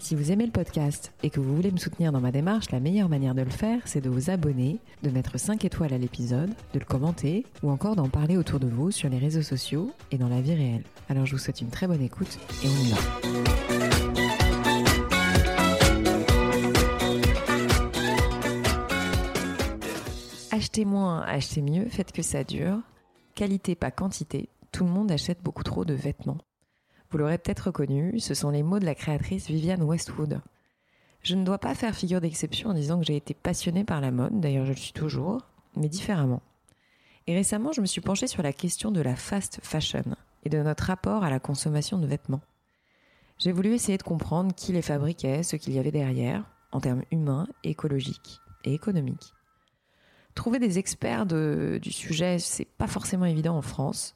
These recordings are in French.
Si vous aimez le podcast et que vous voulez me soutenir dans ma démarche, la meilleure manière de le faire, c'est de vous abonner, de mettre 5 étoiles à l'épisode, de le commenter ou encore d'en parler autour de vous sur les réseaux sociaux et dans la vie réelle. Alors je vous souhaite une très bonne écoute et on y va. Achetez moins, achetez mieux, faites que ça dure. Qualité, pas quantité. Tout le monde achète beaucoup trop de vêtements. Vous l'aurez peut-être reconnu, ce sont les mots de la créatrice Viviane Westwood. Je ne dois pas faire figure d'exception en disant que j'ai été passionnée par la mode, d'ailleurs je le suis toujours, mais différemment. Et récemment, je me suis penchée sur la question de la fast fashion et de notre rapport à la consommation de vêtements. J'ai voulu essayer de comprendre qui les fabriquait, ce qu'il y avait derrière, en termes humains, écologiques et économiques. Trouver des experts du sujet, c'est pas forcément évident en France,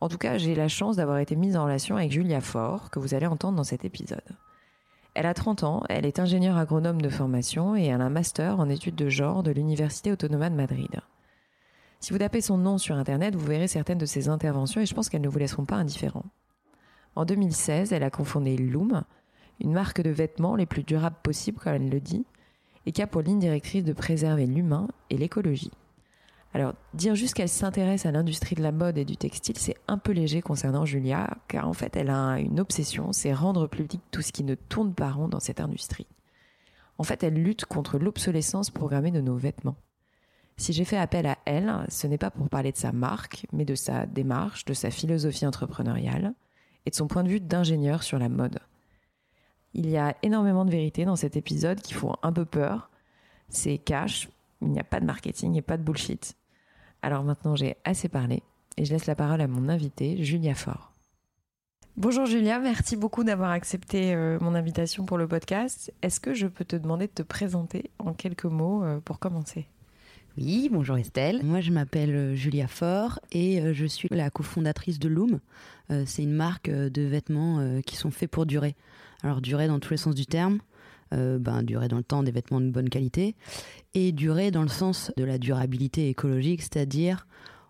en tout cas, j'ai la chance d'avoir été mise en relation avec Julia Faure, que vous allez entendre dans cet épisode. Elle a 30 ans, elle est ingénieure agronome de formation et elle a un master en études de genre de l'Université Autonoma de Madrid. Si vous tapez son nom sur Internet, vous verrez certaines de ses interventions et je pense qu'elles ne vous laisseront pas indifférents. En 2016, elle a confondé Loom, une marque de vêtements les plus durables possibles, comme elle le dit, et qui a pour ligne directrice de préserver l'humain et l'écologie. Alors, dire juste qu'elle s'intéresse à l'industrie de la mode et du textile, c'est un peu léger concernant Julia, car en fait, elle a une obsession, c'est rendre public tout ce qui ne tourne pas rond dans cette industrie. En fait, elle lutte contre l'obsolescence programmée de nos vêtements. Si j'ai fait appel à elle, ce n'est pas pour parler de sa marque, mais de sa démarche, de sa philosophie entrepreneuriale et de son point de vue d'ingénieur sur la mode. Il y a énormément de vérités dans cet épisode qui font un peu peur. C'est cash, il n'y a pas de marketing et pas de bullshit. Alors maintenant, j'ai assez parlé et je laisse la parole à mon invité, Julia Faure. Bonjour Julia, merci beaucoup d'avoir accepté euh, mon invitation pour le podcast. Est-ce que je peux te demander de te présenter en quelques mots euh, pour commencer? Oui, bonjour Estelle. Moi je m'appelle euh, Julia Faure et je suis la cofondatrice de Loom. C'est une marque de vêtements qui sont faits pour durer. Alors durer dans tous les sens du terme. Ben, durer dans le temps des vêtements de bonne qualité et durer dans le sens de la durabilité écologique, c'est-à-dire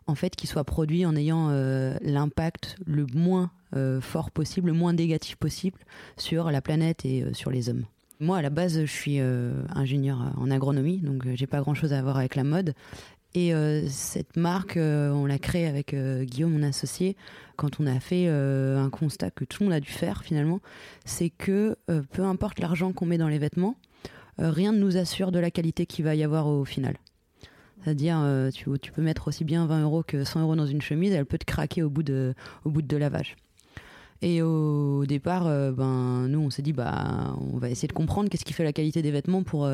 en fait qu'ils soient produits en ayant euh, l'impact le moins euh, fort possible, le moins négatif possible sur la planète et euh, sur les hommes. Moi, à la base, je suis ingénieur en agronomie, donc j'ai pas grand-chose à voir avec la mode. Et cette marque, on l'a créée avec Guillaume, mon associé, quand on a fait un constat que tout le monde a dû faire finalement, c'est que peu importe l'argent qu'on met dans les vêtements, euh, rien ne nous assure de la qualité qu'il va y avoir au final. C'est-à-dire, euh, tu, peux mettre aussi bien 20 euros que 100 euros dans une chemise, elle peut te craquer au bout de, au. Et au départ, euh, ben, nous, on s'est dit, bah, on va essayer de comprendre qu'est-ce qui fait la qualité des vêtements pour,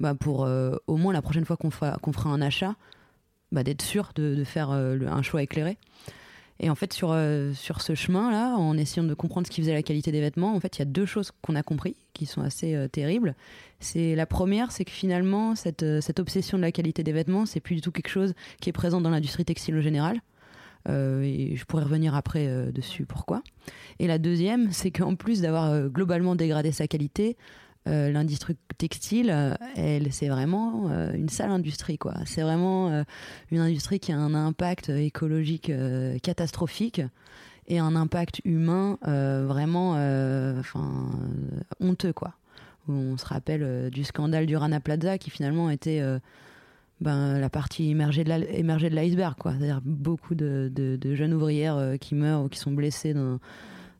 bah, pour au moins la prochaine fois qu'on fera, qu'on fera un achat, bah, d'être sûr de, faire un choix éclairé. Et en fait, sur, euh, sur ce chemin-là, en essayant de comprendre ce qui faisait la qualité des vêtements, en fait, il y a deux choses qu'on a compris qui sont assez euh, terribles. C'est la première, c'est que finalement, cette, euh, cette obsession de la qualité des vêtements, c'est plus du tout quelque chose qui est présent dans l'industrie textile en général. et je pourrais revenir après dessus pourquoi. Et la deuxième, c'est qu'en plus d'avoir globalement dégradé sa qualité, euh, l'industrie textile, euh, elle, c'est vraiment euh, une sale industrie, quoi. C'est vraiment une industrie qui a un impact écologique catastrophique et un impact humain vraiment, enfin, honteux, quoi. On se rappelle du scandale du Rana Plaza qui finalement était ben, la partie émergée de l'iceberg, quoi. C'est-à-dire beaucoup de, jeunes ouvrières qui meurent ou qui sont blessées dans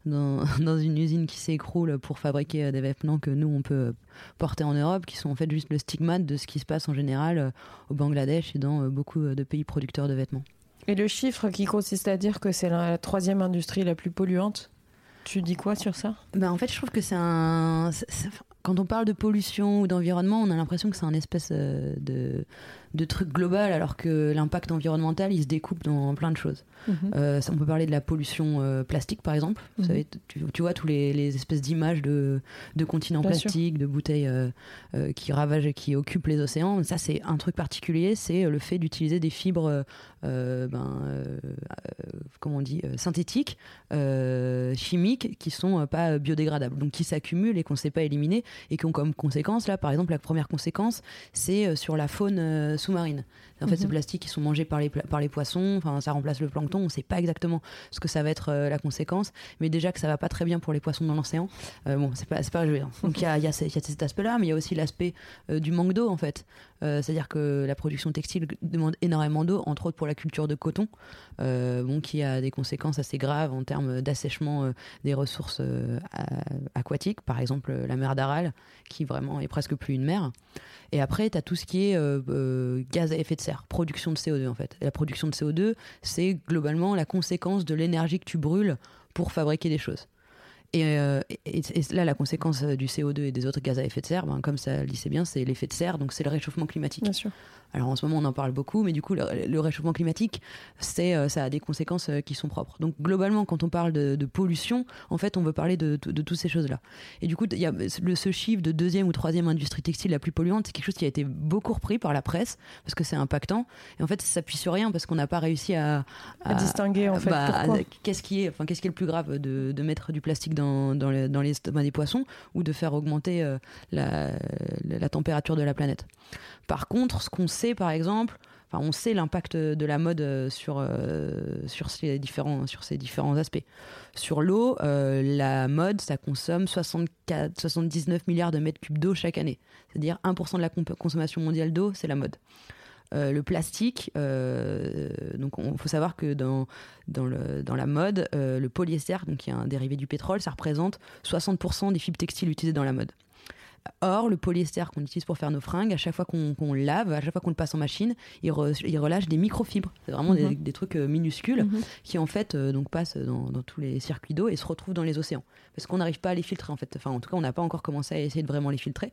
dans, une usine qui s'écroule pour fabriquer euh, des vêtements que nous on peut euh, porter en Europe, qui sont en fait juste le stigmate de ce qui se passe en général euh, au Bangladesh et dans beaucoup de pays producteurs de vêtements. Et le chiffre qui consiste à dire que c'est la troisième industrie la plus polluante, tu dis quoi sur ça? Ben En fait, je trouve que c'est un. Quand on parle de pollution ou d'environnement, on a l'impression que c'est un espèce de, de trucs globaux alors que l'impact environnemental il se découpe dans plein de choses. Mhm. Euh, on peut parler de la pollution euh, plastique par exemple. Vous mhm. savez, tu, vois tous les, espèces d'images de, de continents plastiques, de bouteilles euh, qui ravagent et qui occupent les océans. Ça c'est un truc particulier, c'est le fait d'utiliser des fibres, ben, comment on dit, synthétiques, chimiques qui sont pas biodégradables, donc qui s'accumulent et qu'on ne sait pas éliminer et qui ont comme conséquence là, par exemple, la première conséquence, c'est sur la faune sous-marine. En fait, ces mhm. plastiques qui sont mangés par les, par les poissons, enfin, ça remplace le plancton. On ne sait pas exactement ce que ça va être euh, la conséquence, mais déjà que ça va pas très bien pour les poissons dans l'océan. Euh, bon, c'est pas, pas joué. Hein. Donc il y a, y, a cet aspect-là, mais il y a aussi l'aspect euh, du manque d'eau en fait. C'est-à-dire que la production textile demande énormément d'eau, entre autres pour la culture de coton, bon, qui a des conséquences assez graves en termes d'assèchement des ressources aquatiques, par exemple la mer d'Aral, qui vraiment est presque plus une mer. Et après, tu as tout ce qui est euh, euh, gaz à effet de serre, production de CO2 en fait. la production de CO2, c'est globalement la conséquence de l'énergie que tu brûles pour fabriquer des choses. Et, euh, là, la conséquence du CO2 et des autres gaz à effet de serre, ben, comme ça le dit bien, c'est l'effet de serre, donc c'est le réchauffement climatique. Bien sûr. Alors en ce moment, on en parle beaucoup, mais du coup, le, réchauffement climatique, c'est, euh, ça a des conséquences euh, qui sont propres. Donc globalement, quand on parle de, pollution, en fait, on veut parler de, de, toutes ces choses-là. Et du coup, il y a le, ce chiffre de deuxième ou troisième industrie textile la plus polluante, c'est quelque chose qui a été beaucoup repris par la presse parce que c'est impactant. Et en fait, ça s'appuie sur rien parce qu'on n'a pas réussi à, à, distinguer en fait. Bah, qu'est-ce qui est, enfin, qu'est-ce qui est le plus grave de, de mettre du plastique dans, dans, les, dans les des poissons ou de faire augmenter euh, la, température de la planète. Par contre, ce qu'on sait, par exemple, enfin, on sait l'impact de la mode euh, sur, euh, sur, ces, différents, sur ces différents aspects. Sur l'eau, la mode, ça consomme 64, 79 milliards de mètres cubes d'eau chaque année. C'est-à-dire 1% de la consommation mondiale d'eau, c'est la mode. Le plastique, donc il faut savoir que dans, dans, le, dans la mode, le polyester, donc qui est un dérivé du pétrole, ça représente 60% des fibres textiles utilisées dans la mode. Or, le polyester qu'on utilise pour faire nos fringues, à chaque fois qu'on le lave, à chaque fois qu'on le passe en machine, il, relâche des microfibres. C'est vraiment des, mhm. trucs euh, minuscules mhm. qui en fait euh, donc passent dans, tous les circuits d'eau et se retrouvent dans les océans. Parce qu'on n'arrive pas à les filtrer en fait. Enfin, en tout cas, on n'a pas encore commencé à essayer de vraiment les filtrer.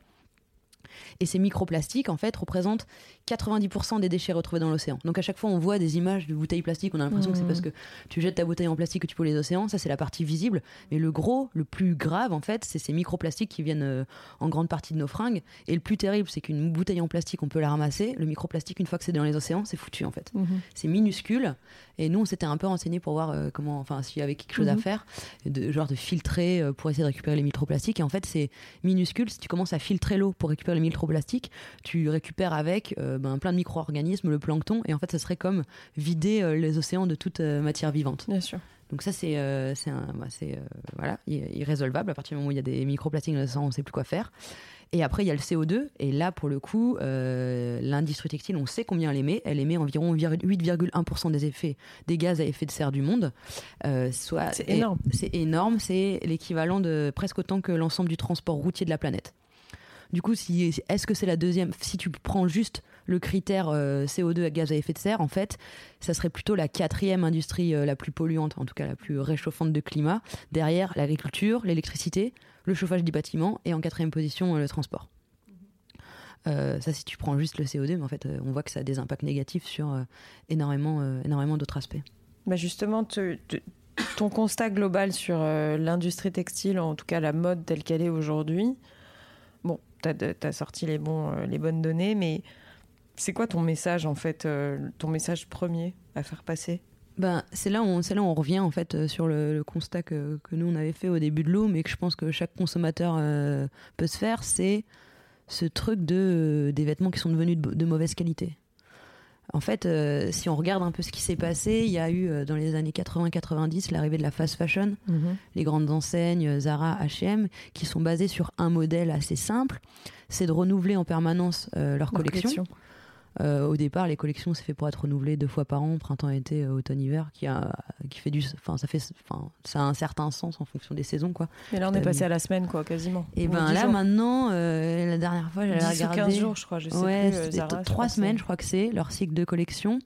Et ces microplastiques, en fait, représentent 90% des déchets retrouvés dans l'océan. Donc à chaque fois, on voit des images de bouteilles plastiques, on a l'impression que c'est parce mmh. que tu jettes ta bouteille en plastique que tu pollues les océans. Ça, c'est la partie visible. Mais le gros, le plus grave, en fait, c'est ces microplastiques qui viennent euh, en grande partie de nos fringues. Et le plus terrible, c'est qu'une bouteille en plastique, on peut la ramasser. Le microplastique, une fois que c'est dans les océans, c'est foutu, en fait. Mmh. C'est minuscule. Et nous, on s'était un peu renseigné pour voir euh, comment, enfin, s'il y avait quelque chose à mmh. faire, de, genre de filtrer euh, pour essayer de récupérer les microplastiques. Et en fait, c'est minuscule. Si tu commences à filtrer l'eau pour récupérer les microplastiques, tu récupères avec euh, ben, plein de micro-organismes, le plancton, et en fait, ça serait comme vider euh, les océans de toute euh, matière vivante. Bien sûr. Donc ça, c'est c'est bah, voilà, irrésolvable. À partir du moment où il y a des microplastiques dans on ne sait plus quoi faire. Et après, il y a le CO2. Et là, pour le coup, l'industrie textile, on sait combien elle émet. Elle émet environ 8,1% des effets des gaz à effet de serre du monde. c'est énorme. C'est énorme. C'est l'équivalent de presque autant que l'ensemble du transport routier de la planète. Du coup, si, est-ce que c'est la deuxième Si tu prends juste le critère euh, CO2 à gaz à effet de serre, en fait, ça serait plutôt la quatrième industrie euh, la plus polluante, en tout cas la plus réchauffante de climat, derrière l'agriculture, l'électricité, le chauffage des bâtiments et en quatrième position euh, le transport. ça, si tu prends juste le CO2, mais en fait, on voit que ça a des impacts négatifs sur énormément, énormément d'autres aspects. Bah justement, ton constat global sur l'industrie textile, en tout cas la mode telle qu'elle est aujourd'hui, bon, tu sorti les, bons, euh, les bonnes données, mais c'est quoi ton message, en fait, euh, ton message premier à faire passer? Ben, c'est là, où on, là revient en fait euh, sur le, constat que, que, nous on avait fait au début de l'eau, mais que je pense que chaque consommateur peut se faire, c'est ce truc de des vêtements qui sont devenus de mauvaise qualité. En fait, euh, si on regarde un peu ce qui s'est passé, il y a eu euh, dans les années 80-90 l'arrivée de la fast fashion, mhm. les grandes enseignes Zara, H&M, qui sont basées sur un modèle assez simple, c'est de renouveler en permanence euh, leur collection. Euh, au départ, les collections, c'est fait pour être renouvelées deux fois par an, printemps, été, euh, automne, hiver, qui a, qui fait du, enfin, ça fait, enfin, ça a un certain sens en fonction des saisons, quoi. Mais là, on est passé à la semaine, quoi, quasiment. Et ben là, maintenant, euh, la dernière fois, j'avais regardé. 15 jours, je crois, je sais ouais, trois semaines, je crois que c'est leur cycle de collection.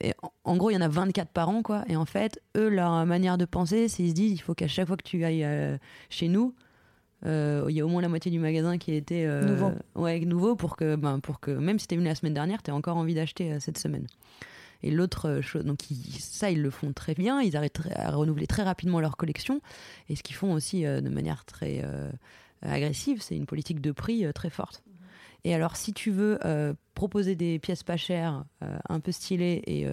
Et en, gros, il y en a 24 par an, quoi. Et en fait, eux, leur manière de penser, c'est ils se disent, il faut qu'à chaque fois que tu ailles chez nous, Euh, il y a au moins la moitié du magasin qui était euh, Nouveau. Ouais, nouveau pour que, ben, pour que même si t'es venu la semaine dernière, t'aies encore envie d'acheter euh, cette semaine. Et l'autre chose, donc ils- ça ils le font très bien, ils arrêtent très- à renouveler très rapidement leur collection. Et ce qu'ils font aussi de manière très agressive, c'est une politique de prix très forte. Et alors si tu veux proposer des pièces pas chères, un peu stylées et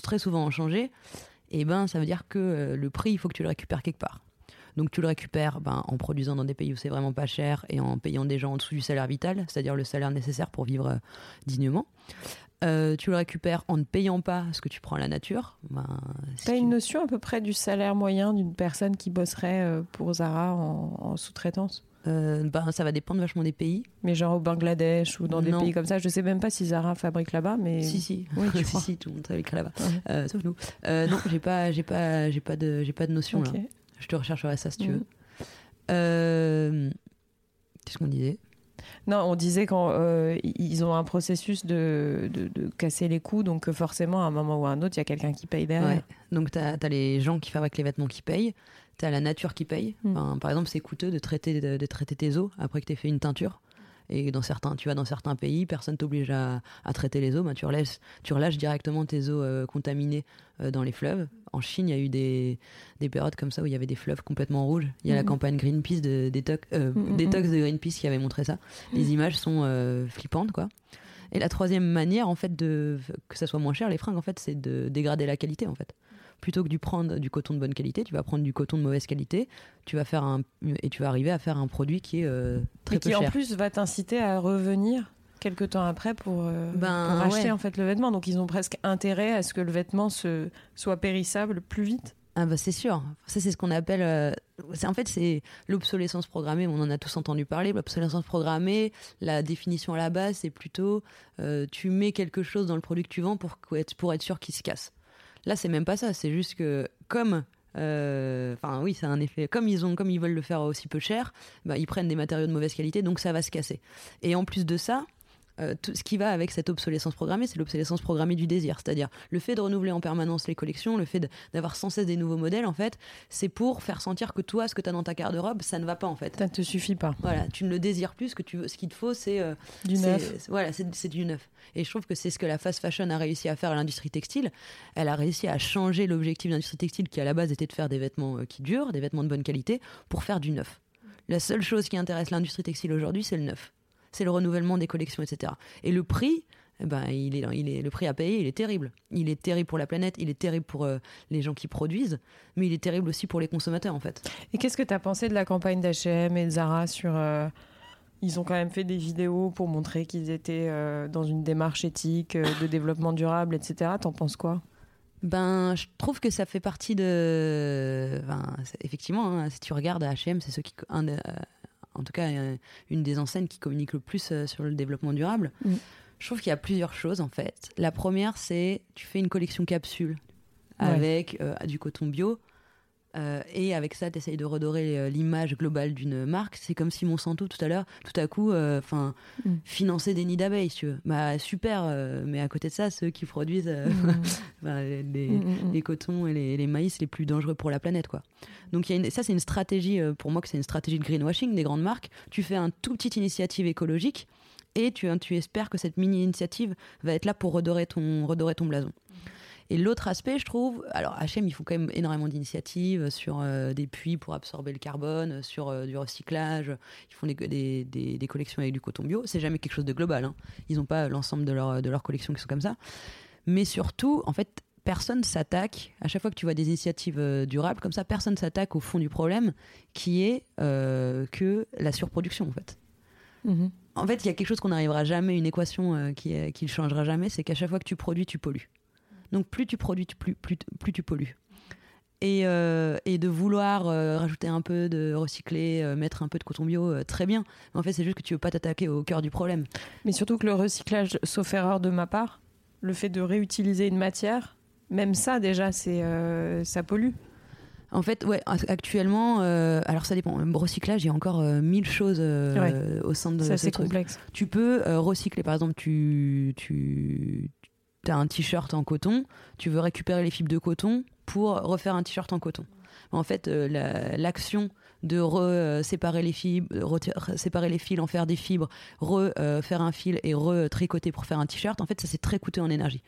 très souvent en changer, et ben ça veut dire que le prix il faut que tu le récupères quelque part. Donc tu le récupères ben, en produisant dans des pays où c'est vraiment pas cher et en payant des gens en dessous du salaire vital, c'est-à-dire le salaire nécessaire pour vivre euh, dignement. Euh, tu le récupères en ne payant pas ce que tu prends à la nature. Ben, si T'as tu- une notion à peu près du salaire moyen d'une personne qui bosserait euh, pour Zara en, en sous-traitance? Euh, ben, ça va dépendre vachement des pays. Mais genre au Bangladesh ou dans des pays comme ça. Je sais même pas si Zara fabrique là-bas, mais. Si si, Oui, tu si, si, tout le monde travaille là-bas, Ouais. Euh, sauf nous. Euh, non, j'ai pas, j'ai pas, j'ai pas de, j'ai pas de notion Ok. là. Je te rechercherai ça si tu Mhm. veux. Euh, Qu'est-ce qu'on disait? Non, on disait quand euh, ils ont un processus de, de, de casser les coûts, donc euh, forcément, à un moment ou à un autre, il y a quelqu'un qui paye derrière. Ouais. Donc, tu as, les gens qui fabriquent les vêtements qui payent, tu as la nature qui paye. Mm. Enfin, par exemple, c'est coûteux de traiter, de, de traiter tes eaux après que tu aies fait une teinture. Et dans certains, tu vas dans certains pays, personne t'oblige à, à traiter les eaux, ben, tu, relèves, tu relâches directement tes eaux euh, contaminées euh, dans les fleuves. En Chine, il y a eu des, des périodes comme ça où il y avait des fleuves complètement rouges. Il y a la Mhm. campagne Greenpeace de détox, euh, Mhm, détox de Greenpeace qui avait montré ça. Les images sont euh, flippantes, quoi. Et la troisième manière, en fait, de que ça soit moins cher, les fringues, en fait, c'est de dégrader la qualité, en fait. Plutôt que de prendre du coton de bonne qualité, tu vas prendre du coton de mauvaise qualité, tu vas faire un et tu vas arriver à faire un produit qui est euh, très Et peu qui en plus va t'inciter à revenir quelques temps après pour, euh, Ben, pour acheter ouais. en fait le vêtement. Donc ils ont presque intérêt à ce que le vêtement se, soit périssable plus vite. Ah bah c'est sûr. Ça c'est ce qu'on appelle. euh, en fait c'est l'obsolescence programmée. On en a tous entendu parler. L'obsolescence programmée. La définition à la base c'est plutôt euh, tu mets quelque chose dans le produit que tu vends pour pour être sûr qu'il se casse. Là c'est même pas ça. C'est juste que comme euh, Enfin oui, c'est un effet. Comme ils ont, comme ils veulent le faire aussi peu cher, bah, ils prennent des matériaux de mauvaise qualité, donc ça va se casser. Et en plus de ça, euh, tout ce qui va avec cette obsolescence programmée, c'est l'obsolescence programmée du désir. C'est-à-dire le fait de renouveler en permanence les collections, le fait d'avoir sans cesse des nouveaux modèles, en fait, c'est pour faire sentir que toi, ce que tu as dans ta garde-robe, ça ne va pas, en fait. Ça ne te suffit pas. Voilà, tu ne le désires plus, ce que tu veux, ce qu'il te faut, c'est euh, Du neuf. Voilà, c'est c'est du neuf. Et je trouve que c'est ce que la fast fashion a réussi à faire à l'industrie textile. Elle a réussi à changer l'objectif de l'industrie textile qui à la base était de faire des vêtements euh, qui durent, des vêtements de bonne qualité, pour faire du neuf. La seule chose qui intéresse l'industrie textile aujourd'hui, c'est le neuf. C'est le renouvellement des collections, etc. Et le prix, eh ben, il est, il est, le prix à payer, il est terrible. Il est terrible pour la planète, il est terrible pour euh, les gens qui produisent, mais il est terrible aussi pour les consommateurs, en fait. Et qu'est-ce que tu as pensé de la campagne d'H&M et de Zara sur... euh, Ils ont quand même fait des vidéos pour montrer qu'ils étaient euh, dans une démarche éthique, de développement durable, etc. T'en penses quoi? Ben, je trouve que ça fait partie de. Enfin, effectivement, hein, si tu regardes H&M, c'est ceux qui, un en tout cas, euh, une des enseignes qui communique le plus euh, sur le développement durable. Mm. Je trouve qu'il y a plusieurs choses en fait. La première, c'est tu fais une collection capsule Ouais. avec euh, du coton bio. Euh, et avec ça, tu essayes de redorer euh, l'image globale d'une marque. C'est comme si Monsanto, tout à l'heure, tout à coup, enfin, Mm. finançait des nids d'abeilles, si tu veux. Bah, super, euh, mais à côté de ça, ceux qui produisent euh, les, Mm, cotons et les, les maïs les plus dangereux pour la planète quoi. Donc il y a une- ça c'est une stratégie euh, pour moi que c'est une stratégie de greenwashing des grandes marques. Tu fais un tout petite initiative écologique et tu, tu espères que cette mini initiative va être là pour redorer ton redorer ton blason. Et l'autre aspect, je trouve, alors H&M, ils font quand même énormément d'initiatives sur euh, des puits pour absorber le carbone, sur euh, du recyclage. Ils font des, des, des- des collections avec du coton bio. C'est jamais quelque chose de global. hein. Ils n'ont pas l'ensemble de leur de leurs collections qui sont comme ça. Mais surtout, en fait, personne s'attaque, à chaque fois que tu vois des initiatives euh, durables comme ça, personne s'attaque au fond du problème, qui est euh, que la surproduction, en fait. Mhm. En fait, il y a quelque chose qu'on n'arrivera jamais, une équation euh, qui ne qui ne changera jamais, c'est qu'à chaque fois que tu produis, tu pollues. Donc plus tu produis, plus, plus, plus tu pollues. Et, euh, et de vouloir euh, rajouter un peu de recycler, euh, mettre un peu de coton bio, euh, très bien. Mais en fait, c'est juste que tu veux pas t'attaquer au cœur du problème. Mais surtout que le recyclage, sauf erreur de ma part, le fait de réutiliser une matière, même ça déjà, c'est ça pollue. En fait, ouais, actuellement, euh, alors ça dépend. Le recyclage, il y a encore euh, mille choses euh, au sein de C'est complexe. Tu peux recycler, par exemple, tu, tu as un t-shirt en coton, tu veux récupérer les fibres de coton pour refaire un t-shirt en coton. En fait, euh, la- l'action de re séparer les fibres, séparer les fils, en faire des fibres, re faire un fil et re tricoter pour faire un t-shirt. En fait, ça c'est très coûteux en énergie.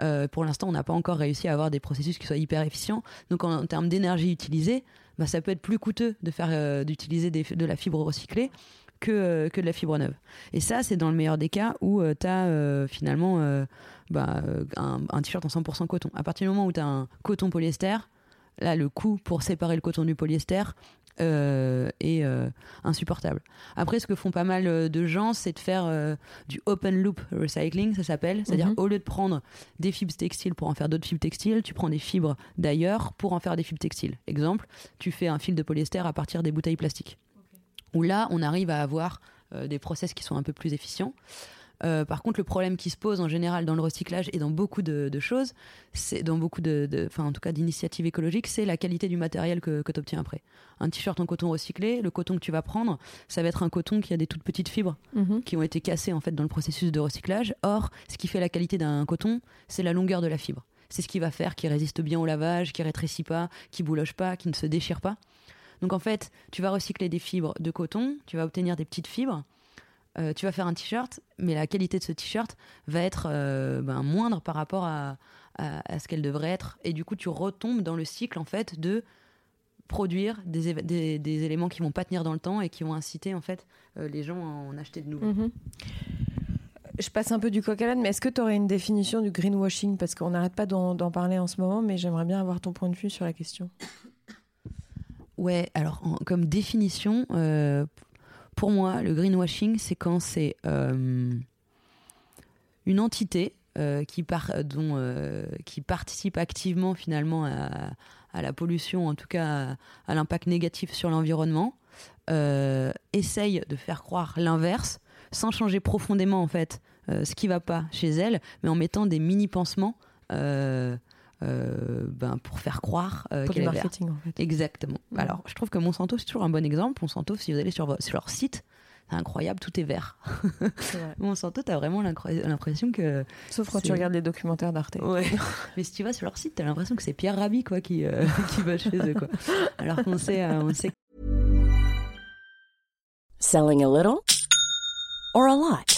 Euh, pour l'instant, on n'a pas encore réussi à avoir des processus qui soient hyper efficients. Donc, en, termes d'énergie utilisée, bah, ça peut être plus coûteux de faire euh, d'utiliser de la fibre recyclée que, euh, que de la fibre neuve. Et ça, c'est dans le meilleur des cas où tu as finalement bah, un, un t-shirt en 100% coton. À partir du moment où tu as un coton polyester, là, le coût pour séparer le coton du polyester euh, est euh, insupportable. Après, ce que font pas mal euh, de gens, c'est de faire du open loop recycling, ça s'appelle. C'est-à-dire, mhm. au lieu de prendre des fibres textiles pour en faire d'autres fibres textiles, tu prends des fibres d'ailleurs pour en faire des fibres textiles. Exemple, tu fais un fil de polyester à partir des bouteilles plastiques. Où là, on arrive à avoir des process qui sont un peu plus efficients. Euh, par contre, le problème qui se pose en général dans le recyclage et dans beaucoup de, choses, c'est dans beaucoup de, enfin en tout cas d'initiatives écologiques, c'est la qualité du matériel que, que tu obtiens après. Un t-shirt en coton recyclé, le coton que tu vas prendre, ça va être un coton qui a des toutes petites fibres mhm. qui ont été cassées en fait dans le processus de recyclage. Or, ce qui fait la qualité d'un coton, c'est la longueur de la fibre. C'est ce qui va faire qu'il résiste bien au lavage, qui rétrécit pas, qui bouloche pas, qui ne se déchire pas. Donc en fait, tu vas recycler des fibres de coton, tu vas obtenir des petites fibres euh, tu vas faire un t-shirt, mais la qualité de ce t-shirt va être euh, ben, moindre par rapport à, ce qu'elle devrait être. Et du coup, tu retombes dans le cycle en fait de produire des, éléments qui vont pas tenir dans le temps et qui vont inciter en fait euh, les gens à en acheter de nouveaux. Mhm. Je passe un peu du coq à mais est-ce que tu aurais une définition du greenwashing? Parce qu'on n'arrête pas d'en parler en ce moment, mais j'aimerais bien avoir ton point de vue sur la question. Ouais, alors comme définition, pour moi, le greenwashing, c'est quand c'est euh, une entité euh, qui, dont, euh, qui participe activement finalement à, la pollution, en tout cas à, l'impact négatif sur l'environnement, essaye de faire croire l'inverse sans changer profondément en fait ce qui va pas chez elle, mais en mettant des mini pansements. ben, pour faire croire euh, qu'elle marketing, en fait. Exactement. Alors, je trouve que Monsanto, c'est toujours un bon exemple. Monsanto, si vous allez sur, sur leur site, c'est incroyable, tout est vert. Monsanto, t'as vraiment l'impression que. Sauf quand tu regardes les documentaires d'Arte. Ouais. Mais si tu vas sur leur site, t'as l'impression que c'est Pierre Rabhi quoi, qui, euh, qui va chez eux. Quoi. Alors qu'on sait, euh, on sait. Selling a little or a lot?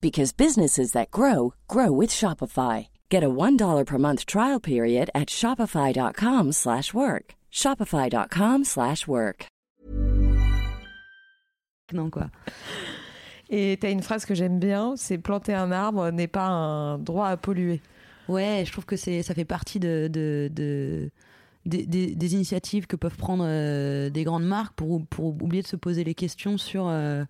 because businesses that grow grow with Shopify. Get a $1 per month trial period at shopify.com/work. shopify.com/work. Non quoi. Et tu as une phrase que j'aime bien, c'est planter un arbre n'est pas un droit à polluer. Ouais, je trouve que c'est ça fait partie de, de, de... Des, des, des, initiatives que peuvent prendre euh, des grandes marques pour, pour oublier de se poser les questions sur euh,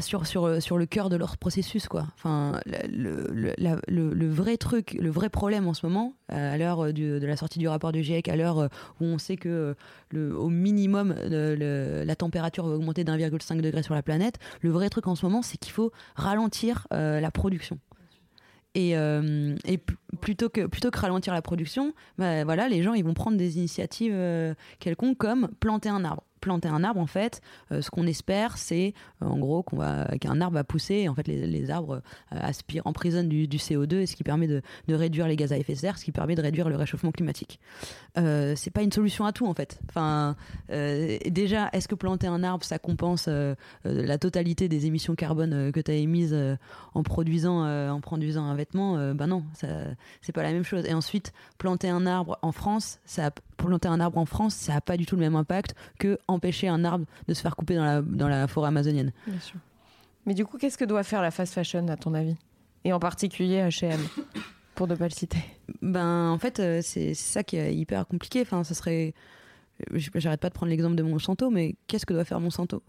sur, sur, euh, sur le cœur de leur processus. Quoi. Enfin, le, le, vrai truc, le vrai problème en ce moment, euh, à l'heure de la sortie du rapport du GIEC, à l'heure euh, où on sait que le, au minimum la température va augmenter d'1,5 degré sur la planète, le vrai truc en ce moment, c'est qu'il faut ralentir la production. Et, et, plutôt, que, plutôt que ralentir la production, bah, voilà, les gens ils vont prendre des initiatives quelconques comme planter un arbre planter un arbre, en fait, euh, ce qu'on espère, c'est euh, en gros qu'on va qu'un arbre va pousser. Et en fait, les, arbres euh, aspirent, emprisonnent du, du, CO2, et ce qui permet de, réduire les gaz à effet de serre, ce qui permet de réduire le réchauffement climatique. c'est pas une solution à tout, en fait. Enfin, déjà, est-ce que planter un arbre, ça compense la totalité des émissions carbone que tu as émises en produisant en produisant un vêtement? Ben non, c'est pas la même chose. Et ensuite, planter un arbre en France, ça planter un arbre en France, ça n'a pas du tout le même impact que empêcher un arbre de se faire couper dans la, dans la forêt amazonienne. Bien sûr. Mais du coup, qu'est-ce que doit faire la fast fashion, à ton avis? Et en particulier H&M, pour ne pas le citer? Ben, en fait, euh, c'est ça qui est hyper compliqué. Enfin, ça serait... J'arrête pas de prendre l'exemple de Monsanto, mais qu'est-ce que doit faire Monsanto?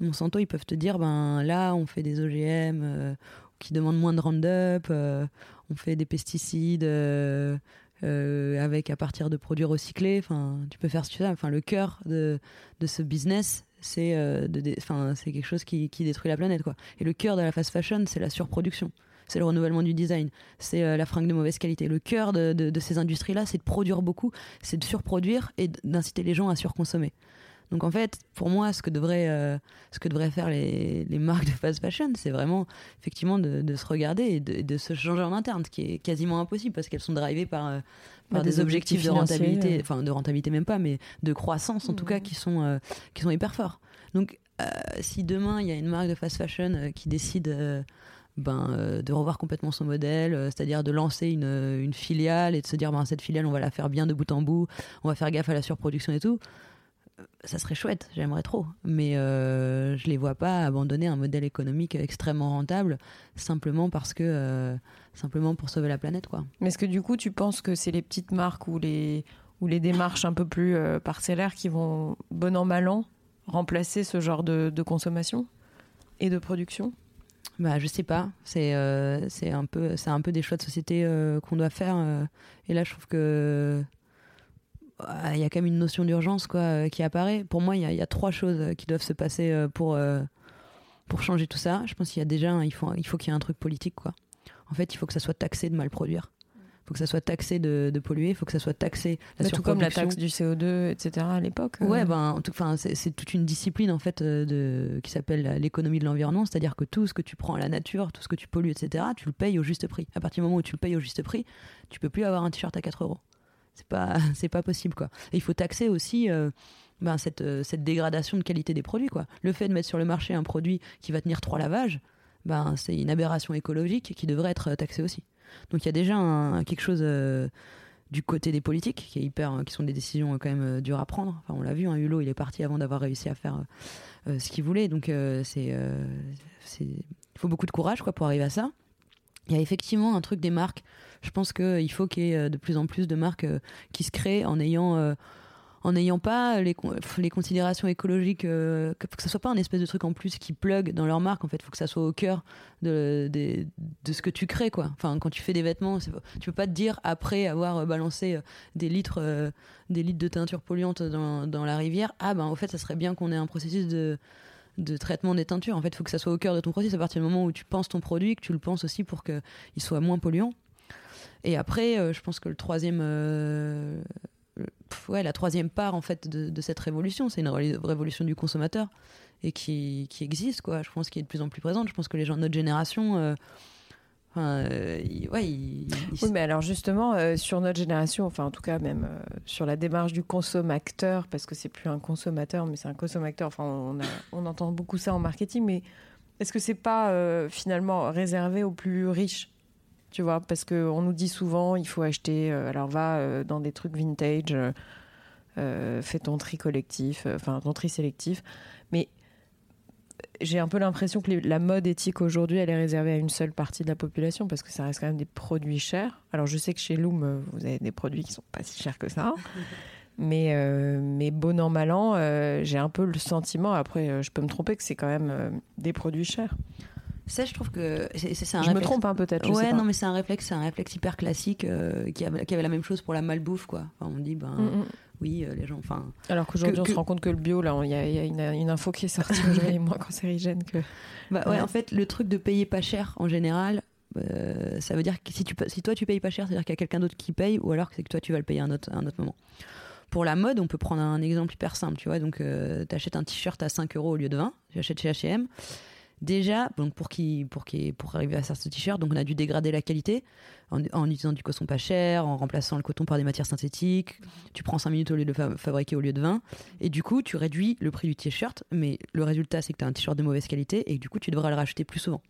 Monsanto, ils peuvent te dire, ben là, on fait des OGM euh, qui demandent moins de Roundup, euh, on fait des pesticides euh, avec à partir de produits recyclés. Enfin, tu peux faire ce que tu veux. Enfin, le cœur de, de ce business, c'est euh, c'est quelque chose qui, qui, détruit la planète. Quoi. Et le cœur de la fast fashion, c'est la surproduction. C'est le renouvellement du design, c'est euh, la fringue de mauvaise qualité. Le cœur de, de, ces industries-là, c'est de produire beaucoup, c'est de surproduire et d'inciter les gens à surconsommer. Donc en fait, pour moi, ce que devraient, euh, ce que devraient faire les, les, marques de fast fashion, c'est vraiment effectivement de, de, se regarder et de, de, se changer en interne, ce qui est quasiment impossible parce qu'elles sont drivées par, par des, objectifs, de rentabilité, enfin de rentabilité même pas, mais de croissance en tout cas qui sont, euh, qui sont hyper forts. Donc euh, si demain il y a une marque de fast fashion euh, qui décide ben, de revoir complètement son modèle, c'est-à-dire de lancer une, une, filiale et de se dire ben, cette filiale on va la faire bien de bout en bout, on va faire gaffe à la surproduction et tout, ça serait chouette, j'aimerais trop. Mais euh, je les vois pas abandonner un modèle économique extrêmement rentable simplement parce que euh, simplement pour sauver la planète, quoi. Mais est-ce que du coup, tu penses que c'est les petites marques ou les ou les démarches un peu plus euh, parcellaires qui vont bon an mal an remplacer ce genre de, consommation et de production? Bah, je sais pas. C'est euh, c'est un peu c'est un peu des choix de société qu'on doit faire. et là, je trouve que il y a quand même une notion d'urgence quoi euh, qui apparaît. Pour moi, il y, a trois choses euh, qui doivent se passer euh, pour pour changer tout ça. Je pense qu'il y a déjà il faut il faut qu'il y ait un truc politique quoi. En fait, il faut que ça soit taxé de mal produire. Il faut que ça soit taxé de, de polluer, il faut que ça soit taxé la tout comme la taxe du CO2, etc. à l'époque. Ouais, ben, enfin, c'est toute une discipline en fait de, qui s'appelle l'économie de l'environnement, c'est-à-dire que tout ce que tu prends à la nature, tout ce que tu pollues, etc., tu le payes au juste prix. À partir du moment où tu le payes au juste prix, tu peux plus avoir un t-shirt à 4 euros c'est pas c'est pas possible quoi. il faut taxer aussi euh, ben, cette, euh, cette dégradation de qualité des produits quoi. Le fait de mettre sur le marché un produit qui va tenir trois lavages, ben c'est une aberration écologique qui devrait être taxée aussi. Donc il y a déjà quelque chose euh, du côté des politiques qui est hyper qui sont des décisions quand même dures à prendre. Enfin, on l'a vu, hein, Hulot il est parti avant d'avoir réussi à faire ce qu'il voulait. Donc c'est il faut beaucoup de courage quoi pour arriver à ça. Il y a effectivement un truc des marques je pense qu'il faut qu'il y ait euh, de plus en plus de marques euh, qui se créent en ayant euh, en n'ayant pas les, considérations écologiques, que, que ce soit pas un espèce de truc en plus qui plug dans leur marque. En fait, faut que ça soit au cœur de, ce que tu crées, quoi. Enfin, quand tu fais des vêtements, tu peux pas te dire après avoir balancé des litres, des litres de teinture polluante dans, dans, la rivière, ah ben, au fait, ça serait bien qu'on ait un processus de de traitement des teintures. En fait, il faut que ça soit au cœur de ton processus à partir du moment où tu penses ton produit, que tu le penses aussi pour qu'il soit moins polluant. Et après, euh, je pense que le troisième, euh, ouais, la troisième part en fait de, cette révolution, c'est une révolution du consommateur et qui, qui, existe quoi. Je pense qu'il est de plus en plus présente. Je pense que les gens de notre génération euh, ouais, Oui, mais alors justement, sur notre génération, enfin en tout cas même sur la démarche du consommateur, parce que c'est plus un consommateur, mais c'est un consommateur, enfin on, on, entend beaucoup ça en marketing, mais est-ce que c'est pas finalement réservé aux plus riches tu vois, parce qu'on nous dit souvent, il faut acheter, euh, alors va euh, dans des trucs vintage, euh, fais ton tri collectif, enfin ton tri sélectif, mais j'ai un peu l'impression que la mode éthique aujourd'hui, elle est réservée à une seule partie de la population parce que ça reste quand même des produits chers. Alors je sais que chez Loom, vous avez des produits qui sont pas si chers que ça. Mais, mais bon an, mal an, j'ai un peu le sentiment, après je peux me tromper, que c'est quand même des produits chers. Ça, je trouve que c'est un. Je me trompe un hein, peut-être. Ouais, non, mais c'est un réflexe, c'est un réflexe hyper classique euh, qui, avait, qui, avait, la même chose pour la malbouffe, quoi. Enfin, on dit, ben, mm, mm. Oui, euh, les gens, enfin. Alors qu'aujourd'hui, on se rend compte que le bio, là, il y, a, y a une, info qui est sortie aujourd'hui, moins cancérigène que. Bah ouais, en fait, le truc de payer pas cher en général, euh, ça veut dire que si, tu, si toi tu payes pas cher, c'est-à-dire qu'il y a quelqu'un d'autre qui paye, ou alors c'est que toi tu vas le payer un autre, un autre moment. Pour la mode, on peut prendre un exemple hyper simple, tu vois. Donc, tu achètes un t-shirt à 5 euros au lieu de 20, j'achète chez HM. Déjà, donc pour, qui, pour, qui, pour arriver à faire ce t-shirt, donc on a dû dégrader la qualité en, utilisant du coton pas cher, en remplaçant le coton par des matières synthétiques. Tu prends 5 minutes au lieu de fabriquer au lieu de 20. Et du coup, tu réduis le prix du t-shirt, mais le résultat, c'est que tu as un t-shirt de mauvaise qualité et du coup, tu devras le racheter plus souvent.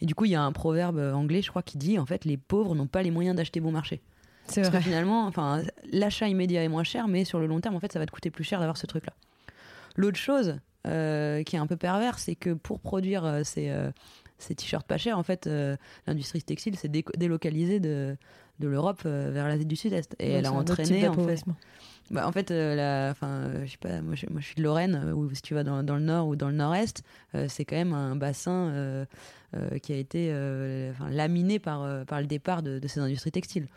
Et du coup, il y a un proverbe anglais, je crois, qui dit en fait, les pauvres n'ont pas les moyens d'acheter bon marché. C'est vrai. Que finalement, enfin, l'achat immédiat est moins cher, mais sur le long terme, en fait, ça va te coûter plus cher d'avoir ce truc-là. L'autre chose, euh, qui est un peu pervers, c'est que pour produire euh, ces, euh, ces t-shirts pas chers, en fait, l'industrie textile s'est délocalisée de, de l'Europe vers l'Asie du Sud-Est. Et elle a entraîné, en fait. Bah, en fait, la, je sais pas, moi je, moi je, suis de Lorraine, ou si tu vas dans, dans, le nord ou dans le nord-est, c'est quand même un bassin qui a été laminé par, par le départ de, de ces industries textiles.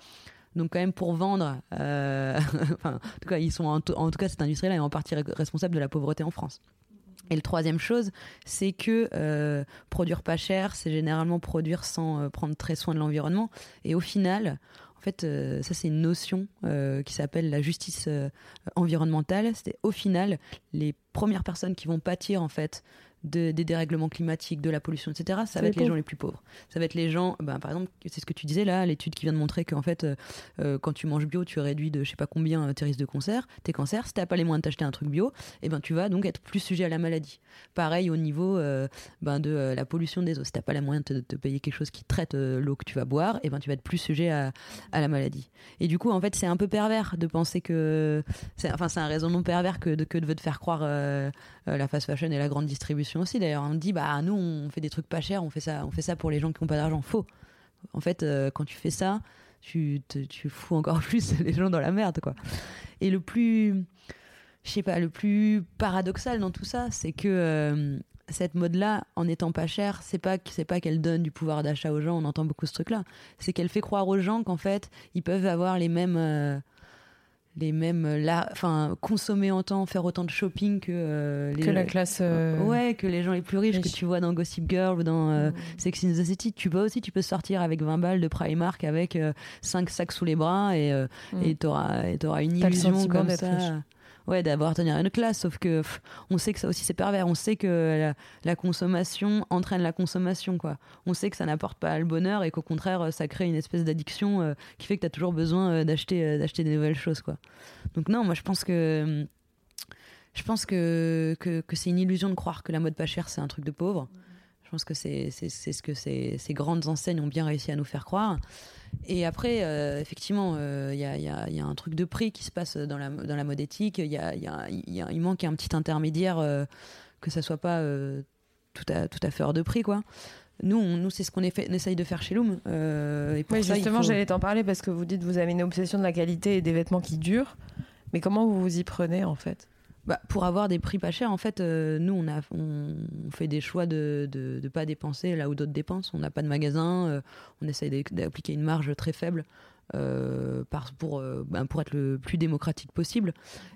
Donc quand même pour vendre, enfin, en tout cas, ils sont en, en tout cas cette industrie-là est en partie responsable de la pauvreté en France. Et le troisième chose, c'est que euh, produire pas cher, c'est généralement produire sans euh, prendre très soin de l'environnement. Et au final, en fait, euh, ça c'est une notion qui s'appelle la justice environnementale. C'est au final les premières personnes qui vont pâtir en fait des dérèglements climatiques, de la pollution, etc., ça va être les gens les plus pauvres. Ça va être les gens, ben, par exemple, c'est ce que tu disais là, l'étude qui vient de montrer qu'en fait, euh, euh, quand tu manges bio, tu réduis de je sais pas combien euh, tes risques de cancer, tes cancers. Si t'as pas les moyens de t'acheter un truc bio, et eh ben tu vas donc être plus sujet à la maladie. Pareil au niveau ben, de la pollution des eaux. Si t'as pas les moyens de te, payer quelque chose qui traite l'eau que tu vas boire, et eh ben tu vas être plus sujet à, à la maladie. Et du coup, en fait, c'est un peu pervers de penser que, enfin, c'est un raisonnement pervers que de, que de te faire croire la fast fashion et la grande distribution aussi d'ailleurs. On dit bah nous on fait des trucs pas chers, on fait ça, on fait ça pour les gens qui n'ont pas d'argent. Faux. En fait, euh, quand tu fais ça, tu, tu fous encore plus les gens dans la merde quoi. Et le plus, je sais pas, le plus paradoxal dans tout ça, c'est que euh, cette mode-là, en étant pas chère, c'est pas c'est pas qu'elle donne du pouvoir d'achat aux gens. On entend beaucoup ce truc-là. C'est qu'elle fait croire aux gens qu'en fait ils peuvent avoir les mêmes euh, les mêmes euh, là enfin consommer autant faire autant de shopping que euh, que la classe euh, ouais que les gens les plus riches, que tu vois dans Gossip Girl ou dans euh, mm. Sex in the City tu peux aussi tu peux sortir avec 20 balles de Primark avec 5 sacs sous les bras et mm. et t'auras et t'auras une illusion comme ça ouais, d'avoir tenir une classe. Sauf que on sait que ça aussi c'est pervers. On sait que la, consommation entraîne la consommation, quoi. On sait que ça n'apporte pas le bonheur et qu'au contraire, ça crée une espèce d'addiction euh, qui fait que tu as toujours besoin euh, d'acheter, euh, d'acheter des nouvelles choses, quoi. Donc non, moi je pense que je pense que, que, c'est une illusion de croire que la mode pas chère c'est un truc de pauvre. Je pense que c'est ce que ces grandes enseignes ont bien réussi à nous faire croire. Et après, euh, effectivement, il euh, y, a, y, a, y, a, un truc de prix qui se passe dans la, dans la mode éthique. Il, y a, y a, il manque un petit intermédiaire, euh, que ça soit pas tout, à, tout à fait hors de prix, quoi. Nous, nous c'est ce qu'on essaye de faire chez Loom. et pour justement, j'allais t'en parler parce que vous dites que vous avez une obsession de la qualité et des vêtements qui durent. Mais comment vous vous y prenez en fait? Bah, pour avoir des prix pas chers, en fait, euh, nous, on, a, on, fait des choix de ne pas dépenser là où d'autres dépensent. On n'a pas de magasin, euh, on essaye d'appliquer une marge très faible euh, pour, euh, ben, pour être le plus démocratique possible.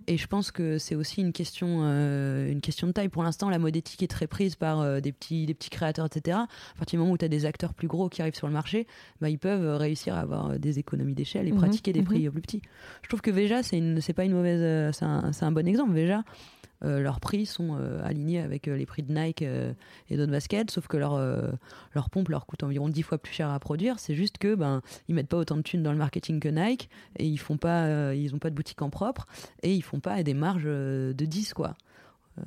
Et je pense que c'est aussi une question, euh, une question de taille. Pour l'instant, la mode éthique est très prise par des, petits, des petits créateurs, etc. À partir du moment où tu as des acteurs plus gros qui arrivent sur le marché, ben, ils peuvent réussir à avoir des économies d'échelle et mhm, pratiquer des mhm. prix plus petits. Je trouve que Veja, c'est pas une mauvaise, c'est un, un, bon exemple. Veja, euh, leurs prix sont euh, alignés avec euh, les prix de Nike et d'autres baskets, sauf que leur, leur pompe leur coûte environ 10 fois plus cher à produire. C'est juste que ben ils mettent pas autant de thunes dans le marketing que Nike et ils font pas ils ont pas de boutique en propre et ils font pas des marges de 10 quoi.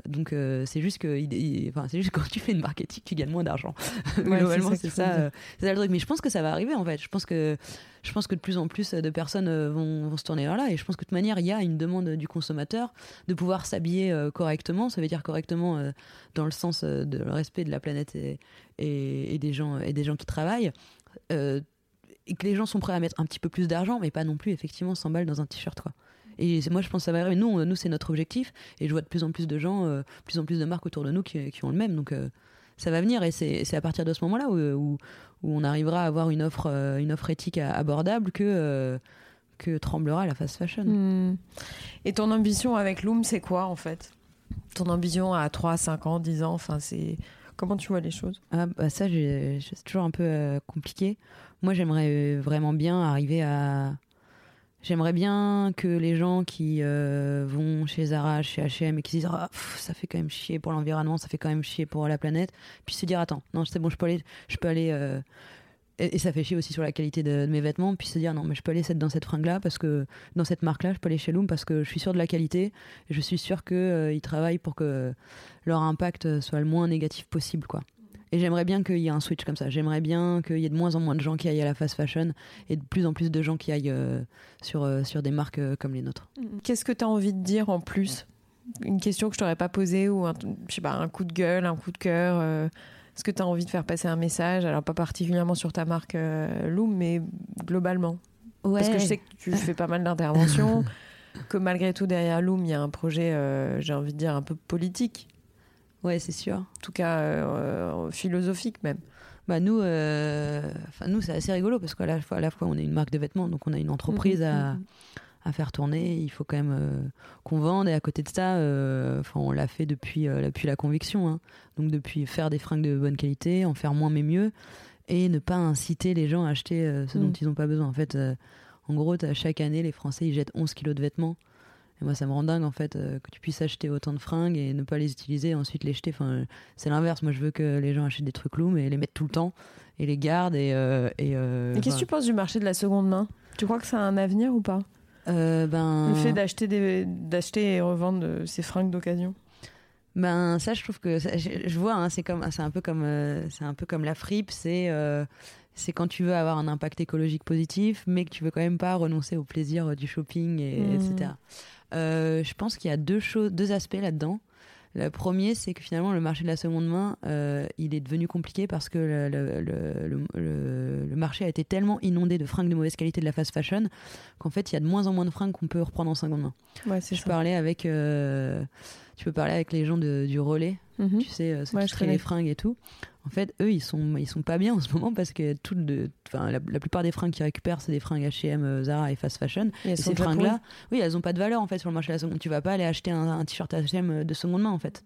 Donc c'est juste que, enfin c'est juste quand tu fais une marketing, tu gagnes moins d'argent. Globalement, c'est ça, c'est ça, le truc. Mais je pense que ça va arriver en fait. Je pense que je pense que de plus en plus de personnes euh, vont, se tourner vers là. Et je pense que de toute manière, il y a une demande du consommateur de pouvoir s'habiller euh, correctement. Ça veut dire correctement euh, dans le sens de le respect de la planète et, et, des, gens, et des gens qui travaillent. et que les gens sont prêts à mettre un petit peu plus d'argent, mais pas non plus effectivement 100 balles dans un t-shirt. quoi. Et moi, je pense que ça va arriver. Nous, nous c'est notre objectif. Et je vois de plus en plus de gens, de plus en plus de marques autour de nous qui, qui ont le même. Donc, ça va venir. Et c'est à partir de ce moment-là où, où, où on arrivera à avoir une offre, euh, une offre éthique abordable que, euh, que tremblera la fast fashion. Hmm. Et ton ambition avec Loom, c'est quoi en fait? Ton ambition à 3, 5 ans, 10 ans, enfin c'est... Comment tu vois les choses? Ah, bah Ça, c'est toujours un peu euh, compliqué. Moi, j'aimerais vraiment bien arriver à J'aimerais bien que les gens qui euh, vont chez Zara, chez H&M et qui disent ah, ça fait quand même chier pour l'environnement, ça fait quand même chier pour la planète, puissent se dire attends non c'est bon je peux aller, je peux aller euh, et, ça fait chier aussi sur la qualité de, mes vêtements, puis se dire non mais je peux aller dans cette fringue là parce que dans cette marque là je peux aller chez Loom parce que je suis sûr de la qualité et je suis sûr qu'ils euh, travaillent pour que leur impact soit le moins négatif possible quoi. Et j'aimerais bien qu'il y ait un switch comme ça. J'aimerais bien qu'il y ait de moins en moins de gens qui aillent à la fast fashion et de plus en plus de gens qui aillent euh, sur, euh, sur des marques euh, comme les nôtres. Qu'est-ce que tu as envie de dire en plus? Une question que je t'aurais pas posée ou un, je sais pas, un coup de gueule, un coup de cœur Est-ce que tu as envie de faire passer un message? Alors, pas particulièrement sur ta marque Loom, mais globalement. Parce que je sais que tu fais pas mal d'interventions, que malgré tout, derrière Loom, il y a un projet, j'ai envie de dire, un peu politique. Ouais, c'est sûr. En tout cas, euh, philosophique même. Bah nous, euh, nous c'est assez rigolo parce qu'à la fois, à la fois, on est une marque de vêtements, donc on a une entreprise à, à faire tourner, il faut quand même qu'on vende. Et à côté de ça, enfin, on l'a fait depuis, depuis la conviction. Hein. Donc depuis faire des fringues de bonne qualité, en faire moins mais mieux, et ne pas inciter les gens à acheter ce dont mm. ils n'ont pas besoin. En fait, en gros, chaque année, les Français ils jettent 11 kilos de vêtements. Et moi, ça me rend dingue en fait que tu puisses acheter autant de fringues et ne pas les utiliser et ensuite les jeter. Enfin, c'est l'inverse. Moi, je veux que les gens achètent des trucs lourds et les mettent tout le temps et les gardent. Et, et, qu'est-ce que tu penses du marché de la seconde main? Tu crois que ça a un avenir ou pas? Euh, ben... Le fait d'acheter, des, d'acheter et revendre ces fringues d'occasion? Ben ça je trouve que je, vois hein, c'est comme c'est un peu comme euh, c'est un peu comme la fripe c'est euh, c'est quand tu veux avoir un impact écologique positif mais que tu veux quand même pas renoncer au plaisir du shopping et, mmh. etc je pense qu'il y a deux choses deux aspects là dedans le premier, c'est que finalement, le marché de la seconde main, euh, il est devenu compliqué parce que le, marché a été tellement inondé de fringues de mauvaise qualité de la fast fashion qu'en fait, il y a de moins en moins de fringues qu'on peut reprendre en seconde main. Ouais, je parlais avec, euh, tu peux parler avec les gens du relais, mhm. tu sais, euh, ceux qui les fringues et tout. En fait, eux, ils sont, ils sont pas bien en ce moment parce que tout la, la, plupart des fringues qu'ils récupèrent, c'est des fringues H&M, Zara et fast fashion. Et, ces fringues-là, oui, elles ont pas de valeur en fait sur le marché de la seconde. Tu vas pas aller acheter un, t-shirt H&M de seconde main en fait.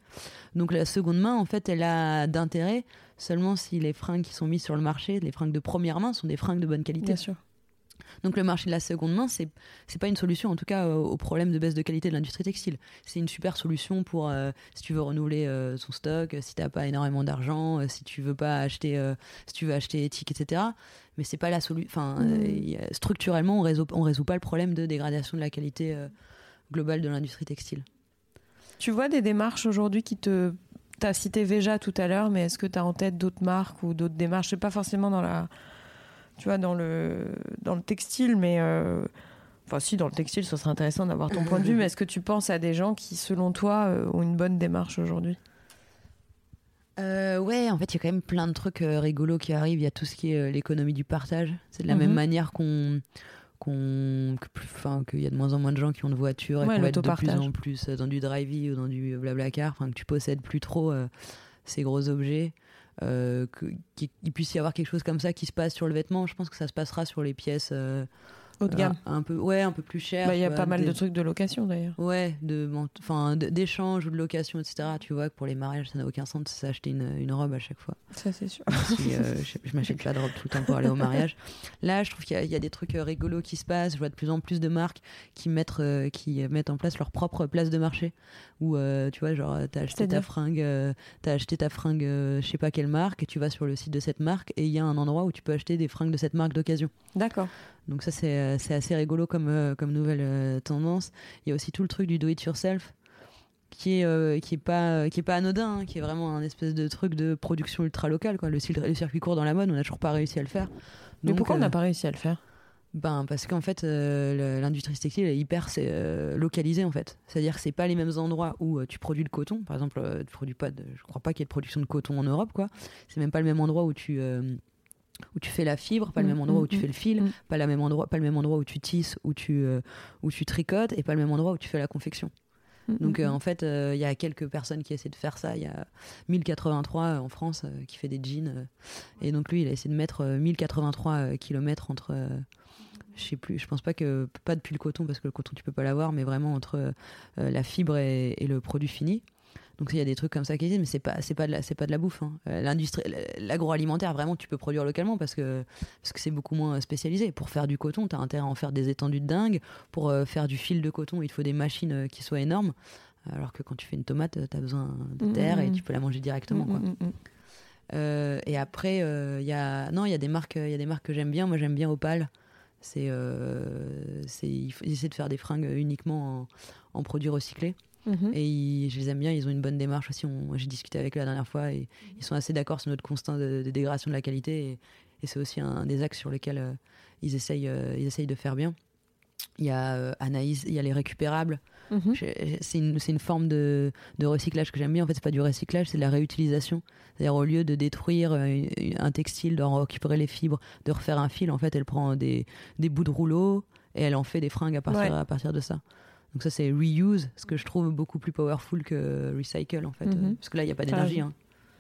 Donc la seconde main, en fait, elle a d'intérêt seulement si les fringues qui sont mises sur le marché, les fringues de première main, sont des fringues de bonne qualité. Bien sûr. Donc le marché de la seconde main, c'est c'est pas une solution en tout cas au problème de baisse de qualité de l'industrie textile. C'est une super solution pour euh, si tu veux renouveler euh, son stock, si t'as pas énormément d'argent, euh, si tu veux pas acheter, si tu veux acheter éthique, etc. Mais c'est pas la solution. Enfin, mmh. structurellement, on résout on résout pas le problème de dégradation de la qualité globale de l'industrie textile. Tu vois des démarches aujourd'hui qui te T'as cité Veja tout à l'heure, mais est-ce que tu as en tête d'autres marques ou d'autres démarches? C'est pas forcément dans la tu vois, dans le, dans le textile, mais. Euh, enfin, si, dans le textile, ce serait intéressant d'avoir ton point de vue, mais est-ce que tu penses à des gens qui, selon toi, euh, ont une bonne démarche aujourd'hui? Euh, ouais, en fait, il y a quand même plein de trucs rigolos qui arrivent. Il y a tout ce qui est l'économie du partage. C'est de la même mhm. manière qu'on qu'il y a de moins en moins de gens qui ont de voitures et qu'on va être de plus en plus dans du drive ou dans du blablacar enfin que tu possèdes plus trop ces gros objets euh, qu'il puisse y avoir quelque chose comme ça qui se passe sur le vêtement. Je pense que ça se passera sur les pièces euh, haut de gamme. un peu, ouais, un peu plus cher. Bah, il y a pas mal de trucs de location d'ailleurs. Ouais, de, enfin, d'échange ou de location, etc. Tu vois que pour les mariages, ça n'a aucun sens de s'acheter une, une, robe à chaque fois. Ça, c'est sûr. Euh, je, m'achète pas de robe tout le temps pour aller au mariage. Là, je trouve qu'il y, a des trucs rigolos qui se passent. Je vois de plus en plus de marques qui mettent, qui mettent en place leur propre place de marché où euh, tu vois genre t'as acheté ta fringue euh, t'as acheté ta fringue euh, je sais pas quelle marque et tu vas sur le site de cette marque et il y a un endroit où tu peux acheter des fringues de cette marque d'occasion d'accord donc ça c'est assez rigolo comme comme nouvelle tendance il y a aussi tout le truc du do it yourself qui est qui est pas qui est pas anodin hein, qui est vraiment un espèce de truc de production ultra locale quoi le, le circuit court dans la mode on a toujours pas réussi à le faire mais pourquoi on n'a pas réussi à le faire? Ben parce qu'en fait euh, l'industrie textile est hyper euh, localisée en fait. C'est-à-dire que c'est pas les mêmes endroits où euh, tu produis le coton. Par exemple, tu produis pas de, je crois pas qu'il y ait de production de coton en Europe quoi. C'est même pas le même endroit où tu où tu fais la fibre, pas le même endroit où tu fais le fil, pas le même endroit, pas le même endroit où tu tisses, où tu où tu tricotes et pas le même endroit où tu fais la confection. Donc en fait, il y a quelques personnes qui essaient de faire ça. Il y a 1083 en France qui fait des jeans. et donc lui, il a essayé de mettre 1083 km entre je sais plus, je pense pas que pas depuis le coton parce que le coton tu peux pas l'avoir, mais vraiment entre euh, la fibre et, le produit fini. Donc il y a des trucs comme ça qui existent, mais c'est pas c'est pas de la c'est pas de la bouffe. Hein. Euh, l'industrie, l'agroalimentaire vraiment tu peux produire localement parce que parce que c'est beaucoup moins spécialisé. Pour faire du coton, tu as intérêt à en faire des étendues de dingue. Pour euh, faire du fil de coton, il te faut des machines qui soient énormes. Alors que quand tu fais une tomate, tu as besoin de terre et mmh. tu peux la manger directement. quoi. Mmh, mmh, et après, il y a non, il y a des marques, il y a des marques que j'aime bien. Moi, j'aime bien Opal. C'est, euh, c'est, ils essaient de faire des fringues uniquement en, produits recyclés. Mhm. Et je les aime bien, ils ont une bonne démarche aussi. j'ai discuté avec eux la dernière fois et ils sont assez d'accord sur notre constat de, dégradation de la qualité. Et, c'est aussi un, des axes sur lesquels euh, ils, essayent, euh, ils essayent de faire bien. Il y a euh, Anaïs, il y a les récupérables. Mhm. C'est une, une, forme de, de recyclage que j'aime bien. En fait, c'est pas du recyclage, c'est de la réutilisation. C'est-à-dire, au lieu de détruire un textile, de récupérer les fibres, de refaire un fil, en fait, elle prend des, des bouts de rouleau et elle en fait des fringues à partir, à partir de ça. Donc, ça, c'est reuse, ce que je trouve beaucoup plus powerful que recycle, en fait. Mhm. Parce que là, il n'y a pas d'énergie. Hein.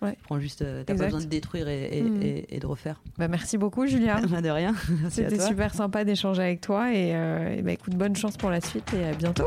Ouais. Prends juste, euh, pas besoin de détruire et, et- Mhm. et- et de refaire. Bah, merci beaucoup, Julia. Bah, de rien. C'était super sympa d'échanger avec toi et, euh, et bah, écoute, bonne chance pour la suite et à bientôt.